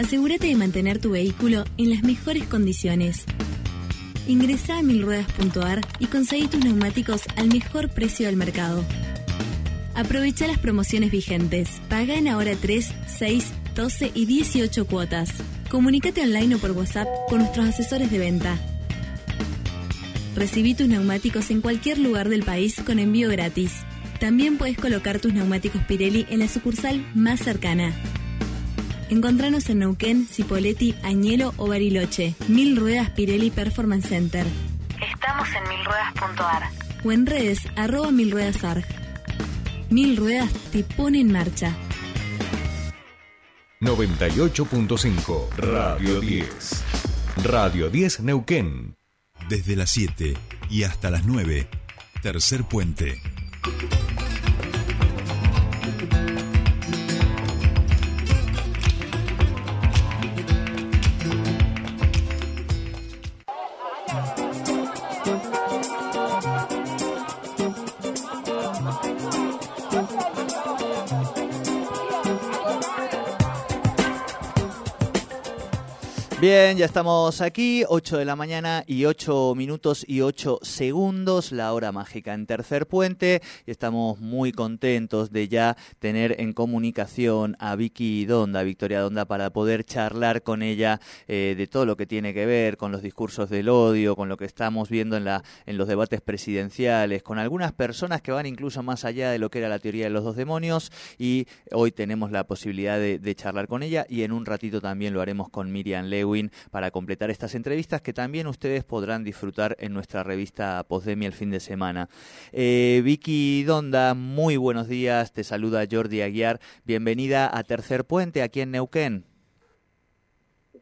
Asegúrate de mantener tu vehículo en las mejores condiciones. Ingresa a milruedas.ar y conseguí tus neumáticos al mejor precio del mercado. Aprovecha las promociones vigentes. Paga en ahora 3, 6, 12 y 18 cuotas. Comunícate online o por WhatsApp con nuestros asesores de venta. Recibí tus neumáticos en cualquier lugar del país con envío gratis. También puedes colocar tus neumáticos Pirelli en la sucursal más cercana. Encontranos en Neuquén, Cipolletti, Añelo o Bariloche. Mil Ruedas Pirelli Performance Center. Estamos en milruedas.ar o en redes arroba milruedasarg. Mil Ruedas te pone en marcha. 98.5 Radio 10. Radio 10 Neuquén. Desde las 7 y hasta las 9. Tercer puente. Bien, ya estamos aquí, 8 de la mañana y 8 minutos y 8 segundos, la hora mágica en Tercer Puente, y estamos muy contentos de ya tener en comunicación a Vicky Donda, Victoria Donda, para poder charlar con ella eh, de todo lo que tiene que ver con los discursos del odio, con lo que estamos viendo en, la, en los debates presidenciales, con algunas personas que van incluso más allá de lo que era la teoría de los dos demonios, y hoy tenemos la posibilidad de, de charlar con ella, y en un ratito también lo haremos con Miriam Para completar estas entrevistas que también ustedes podrán disfrutar en nuestra revista Postdemia el fin de semana. Eh, Vicky Donda, muy buenos días, te saluda Jordi Aguiar, bienvenida a Tercer Puente aquí en Neuquén.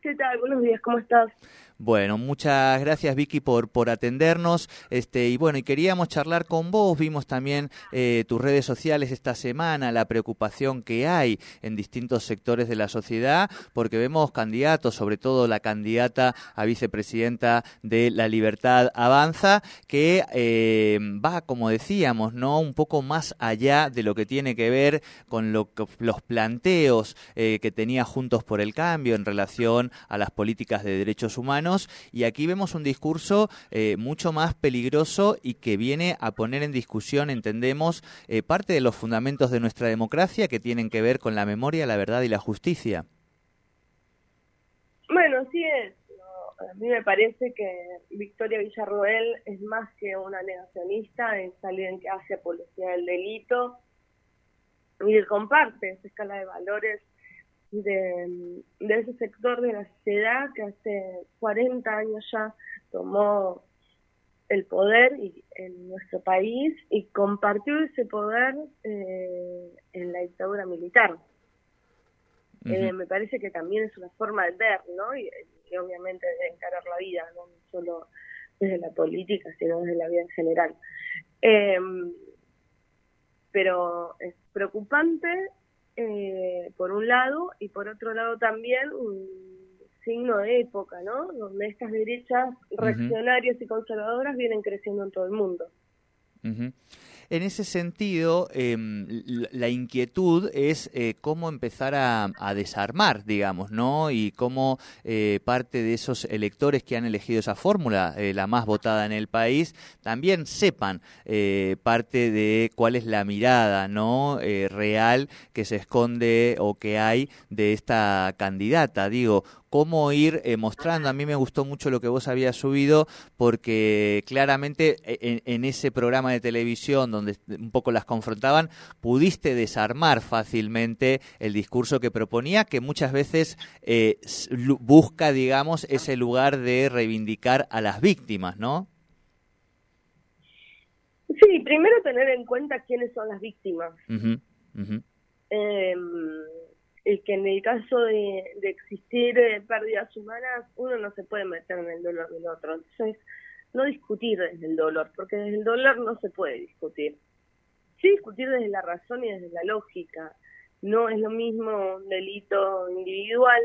¿Qué tal? Buenos días, ¿cómo estás? Bueno, muchas gracias Vicky por, por atendernos. Este, y bueno, y queríamos charlar con vos. Vimos también eh, tus redes sociales esta semana, la preocupación que hay en distintos sectores de la sociedad, porque vemos candidatos, sobre todo la candidata a vicepresidenta de La Libertad Avanza, que eh, va, como decíamos, ¿no? Un poco más allá de lo que tiene que ver con lo, los planteos eh, que tenía Juntos por el Cambio en relación a las políticas de derechos humanos y aquí vemos un discurso eh, mucho más peligroso y que viene a poner en discusión, entendemos, eh, parte de los fundamentos de nuestra democracia que tienen que ver con la memoria, la verdad y la justicia. Bueno, sí es. A mí me parece que Victoria Villarroel es más que una negacionista, es alguien que hace apología del delito y comparte esa escala de valores de, ese sector de la sociedad que hace 40 años ya tomó el poder y, en nuestro país y compartió ese poder eh, en la dictadura militar. Eh, me parece que también es una forma de ver, ¿no? Y, obviamente de encarar la vida, no solo desde la política, sino desde la vida en general. Eh, pero es preocupante eh, por un lado, y por otro lado también un signo de época, ¿no? Donde estas derechas reaccionarias y conservadoras vienen creciendo en todo el mundo. En ese sentido, em, la inquietud es eh, cómo empezar a, desarmar, digamos, ¿no? Y cómo eh, parte de esos electores que han elegido esa fórmula, eh, la más votada en el país, también sepan parte de cuál es la mirada, ¿no? real que se esconde o que hay de esta candidata. Digo, cómo ir eh, mostrando. A mí me gustó mucho lo que vos habías subido porque claramente e, en, ese programa de televisión donde un poco las confrontaban, pudiste desarmar fácilmente el discurso que proponía, que muchas veces eh, busca, digamos, ese lugar de reivindicar a las víctimas, ¿no? Sí, primero tener en cuenta quiénes son las víctimas. Em, el que en el caso de, existir eh, pérdidas humanas, uno no se puede meter en el dolor del otro. Entonces, no discutir desde el dolor, porque desde el dolor no se puede discutir. Sí discutir desde la razón y desde la lógica. No es lo mismo un delito individual,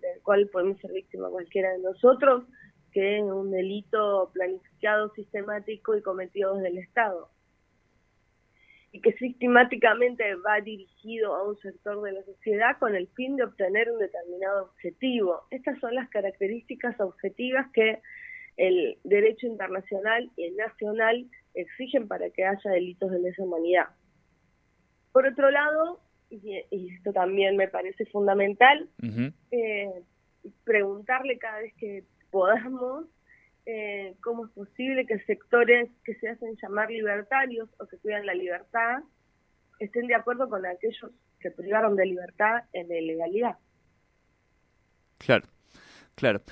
del cual podemos ser víctima cualquiera de nosotros, que un delito planificado, sistemático y cometido desde el Estado. Y que sistemáticamente va dirigido a un sector de la sociedad con el fin de obtener un determinado objetivo. Estas son las características objetivas que el derecho internacional y el nacional exigen para que haya delitos de lesa humanidad. Por otro lado, y, esto también me parece fundamental, eh, preguntarle cada vez que podamos eh, cómo es posible que sectores que se hacen llamar libertarios o que cuidan la libertad estén de acuerdo con aquellos que privaron de libertad en la ilegalidad. Claro, claro.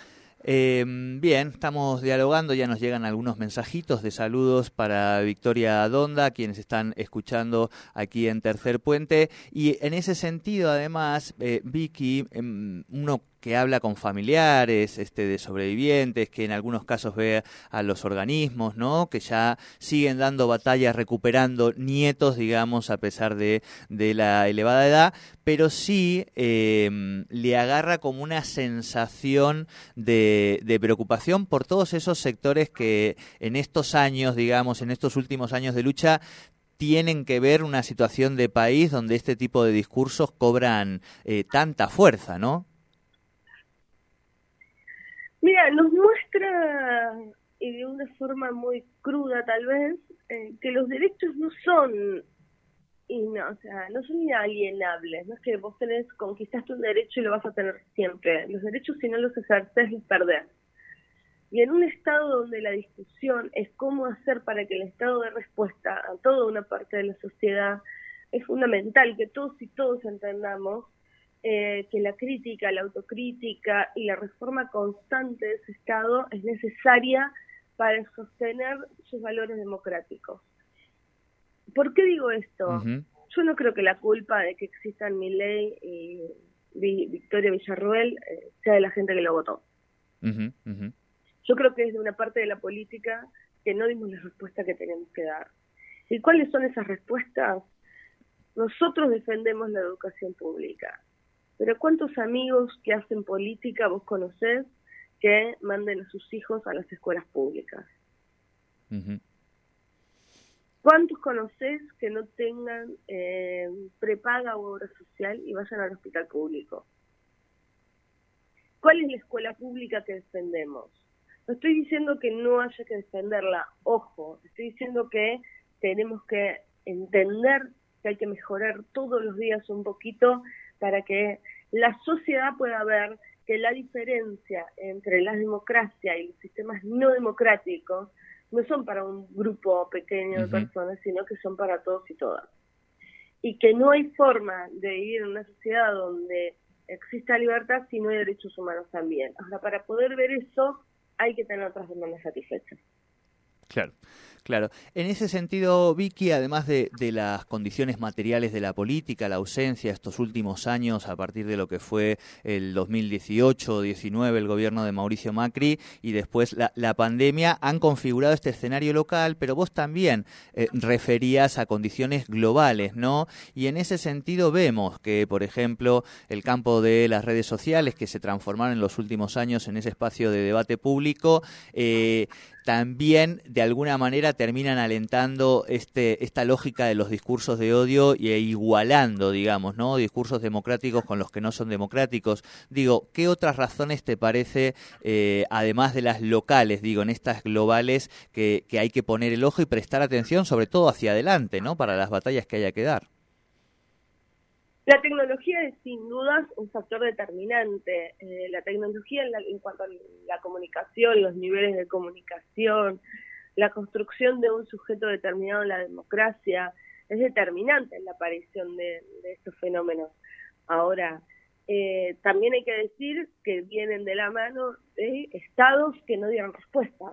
Eh, bien, estamos dialogando, ya nos llegan algunos mensajitos de saludos para Victoria Donda, quienes están escuchando aquí en Tercer Puente. Y en ese sentido, además, eh, Vicky, em, uno que habla con familiares este, de sobrevivientes, que en algunos casos ve a los organismos, ¿no? que ya siguen dando batallas, recuperando nietos, digamos, a pesar de, de la elevada edad, pero sí em, le agarra como una sensación de, de preocupación por todos esos sectores que en estos años, digamos, en estos últimos años de lucha, tienen que ver una situación de país donde este tipo de discursos cobran eh, tanta fuerza, ¿no? Mira, nos muestra, y de una forma muy cruda tal vez, eh, que los derechos no son y no, o sea, no son inalienables, no es que vos tenés, conquistaste un derecho y lo vas a tener siempre. Los derechos si no los ejerces los perdés. Y en un estado donde la discusión es cómo hacer para que el Estado dé respuesta a toda una parte de la sociedad, es fundamental que todos y todos entendamos eh, que la crítica, la autocrítica y la reforma constante de ese Estado es necesaria para sostener sus valores democráticos. ¿Por qué digo esto? Yo no creo que la culpa de que existan Milei y Victoria Villarroel eh, sea de la gente que lo votó. Yo creo que es de una parte de la política que no dimos la respuesta que tenemos que dar. ¿Y cuáles son esas respuestas? Nosotros defendemos la educación pública. Pero ¿cuántos amigos que hacen política vos conocés que manden a sus hijos a las escuelas públicas? ¿Cuántos conocés que no tengan eh, prepaga o obra social y vayan al hospital público? ¿Cuál es la escuela pública que defendemos? No estoy diciendo que no haya que defenderla, ojo, estoy diciendo que tenemos que entender que hay que mejorar todos los días un poquito para que la sociedad pueda ver que la diferencia entre la democracia y los sistemas no democráticos no son para un grupo pequeño de personas, sino que son para todos y todas. Y que no hay forma de vivir en una sociedad donde exista libertad si no hay derechos humanos también. Ahora, para poder ver eso, hay que tener otras demandas satisfechas. Claro. Claro. En ese sentido, Vicky, además de, las condiciones materiales de la política, la ausencia estos últimos años, a partir de lo que fue el 2018-19, el gobierno de Mauricio Macri, y después la, pandemia, han configurado este escenario local, pero vos también eh, referías a condiciones globales, ¿no? Y en ese sentido vemos que, por ejemplo, el campo de las redes sociales, que se transformaron en los últimos años en ese espacio de debate público, eh, también de alguna manera terminan alentando este, esta lógica de los discursos de odio e igualando, digamos, ¿no? Discursos democráticos con los que no son democráticos. Digo, ¿qué otras razones te parece, eh, además de las locales, digo, en estas globales, que, que hay que poner el ojo y prestar atención, sobre todo hacia adelante, ¿no? Para las batallas que haya que dar. La tecnología es sin dudas un factor determinante. Eh, la tecnología en, cuanto a la comunicación, los niveles de comunicación, la construcción de un sujeto determinado en la democracia, es determinante en la aparición de, estos fenómenos. Ahora, eh, también hay que decir que vienen de la mano de estados que no dieron respuesta.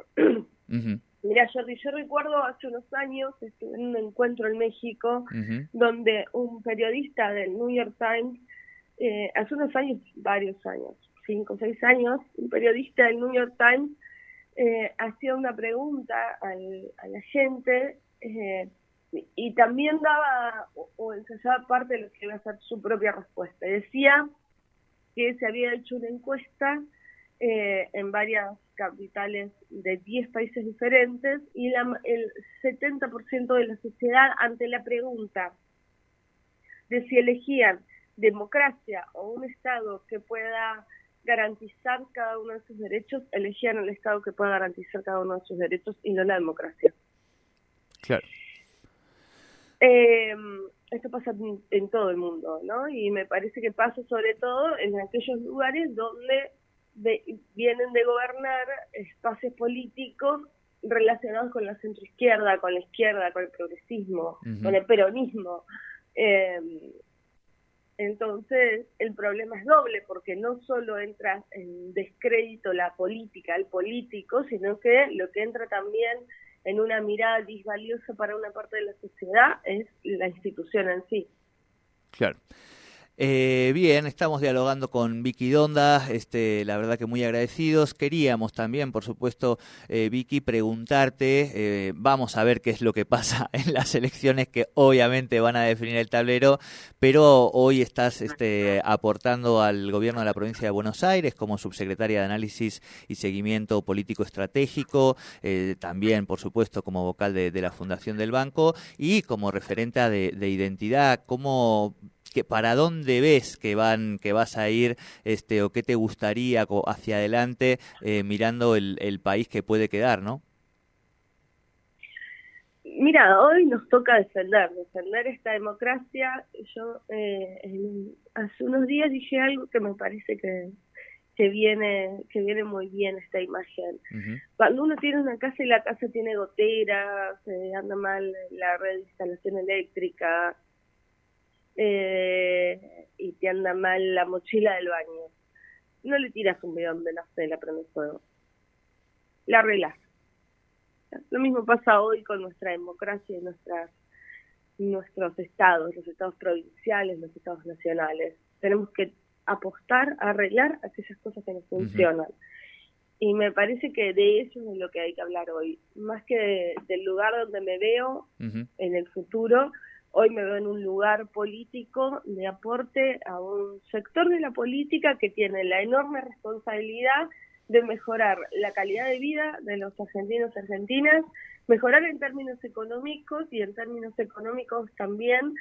Mira, Jordi, yo recuerdo hace unos años, estuve en un encuentro en México, donde un periodista del New York Times, eh, hace unos años, varios años, cinco o seis años, un periodista del New York Times eh, hacía una pregunta al, a la gente eh, y también daba o, o, ensayaba parte de lo que iba a ser su propia respuesta. Decía que se había hecho una encuesta eh, en varias capitales de 10 países diferentes y la, el 70% de la sociedad ante la pregunta de si elegían democracia o un Estado que pueda garantizar cada uno de sus derechos, elegían el Estado que pueda garantizar cada uno de sus derechos y no la democracia. Claro. Eh, esto pasa en, todo el mundo, ¿no? Y me parece que pasa sobre todo en aquellos lugares donde vienen de gobernar espacios políticos relacionados con la centroizquierda, con la izquierda, con el progresismo, con el peronismo. Eh, entonces, el problema es doble, porque no solo entra en descrédito la política, el político, sino que lo que entra también en una mirada disvaliosa para una parte de la sociedad es la institución en sí. Claro. Eh, bien, estamos dialogando con Vicky Donda, este, la verdad que muy agradecidos. Queríamos también, por supuesto, eh, Vicky, preguntarte, eh, vamos a ver qué es lo que pasa en las elecciones que obviamente van a definir el tablero, pero hoy estás este, aportando al gobierno de la provincia de Buenos Aires como subsecretaria de Análisis y Seguimiento Político Estratégico, también, por supuesto, como vocal de, la Fundación del Banco y como referente de, de identidad. ¿Cómo que para dónde ves que van que vas a ir este o qué te gustaría hacia adelante eh, mirando el, el país que puede quedar no Mira, hoy nos toca defender, defender esta democracia. Yo eh, hace unos días dije algo que me parece que, que viene que viene muy bien esta imagen. Cuando uno tiene una casa y la casa tiene goteras, se anda mal la red de instalación eléctrica, eh, y te anda mal la mochila del baño. No le tiras un bidón de sé, la prendes fuego. La arreglas. Lo mismo pasa hoy con nuestra democracia y nuestras, nuestros estados, los estados provinciales, los estados nacionales. Tenemos que apostar a arreglar aquellas cosas que no funcionan. Y me parece que de eso es lo que hay que hablar hoy. Más que del lugar donde me veo en el futuro, Hoy me veo en un lugar político de aporte a un sector de la política que tiene la enorme responsabilidad de mejorar la calidad de vida de los argentinos y argentinas, mejorar en términos económicos y en términos económicos también,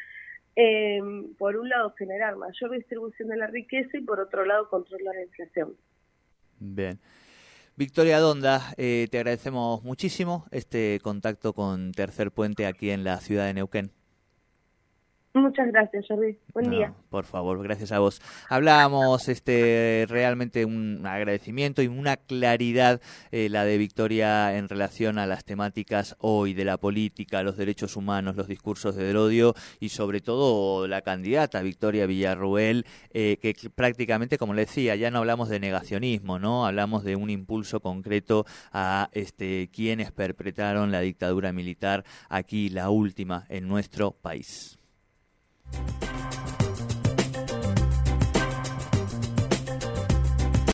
eh, por un lado, generar mayor distribución de la riqueza y por otro lado, controlar la inflación. Bien. Victoria Donda, eh, te agradecemos muchísimo este contacto con Tercer Puente aquí en la ciudad de Neuquén. Muchas gracias, Jordi. Buen día. Por favor, gracias a vos. Hablábamos este, realmente un agradecimiento y una claridad, eh, la de Victoria, en relación a las temáticas hoy de la política, los derechos humanos, los discursos de odio y sobre todo la candidata Victoria Villarruel, eh, que prácticamente, como le decía, ya no hablamos de negacionismo, ¿no? Hablamos de un impulso concreto a este, quienes perpetraron la dictadura militar aquí, la última en nuestro país. Bye.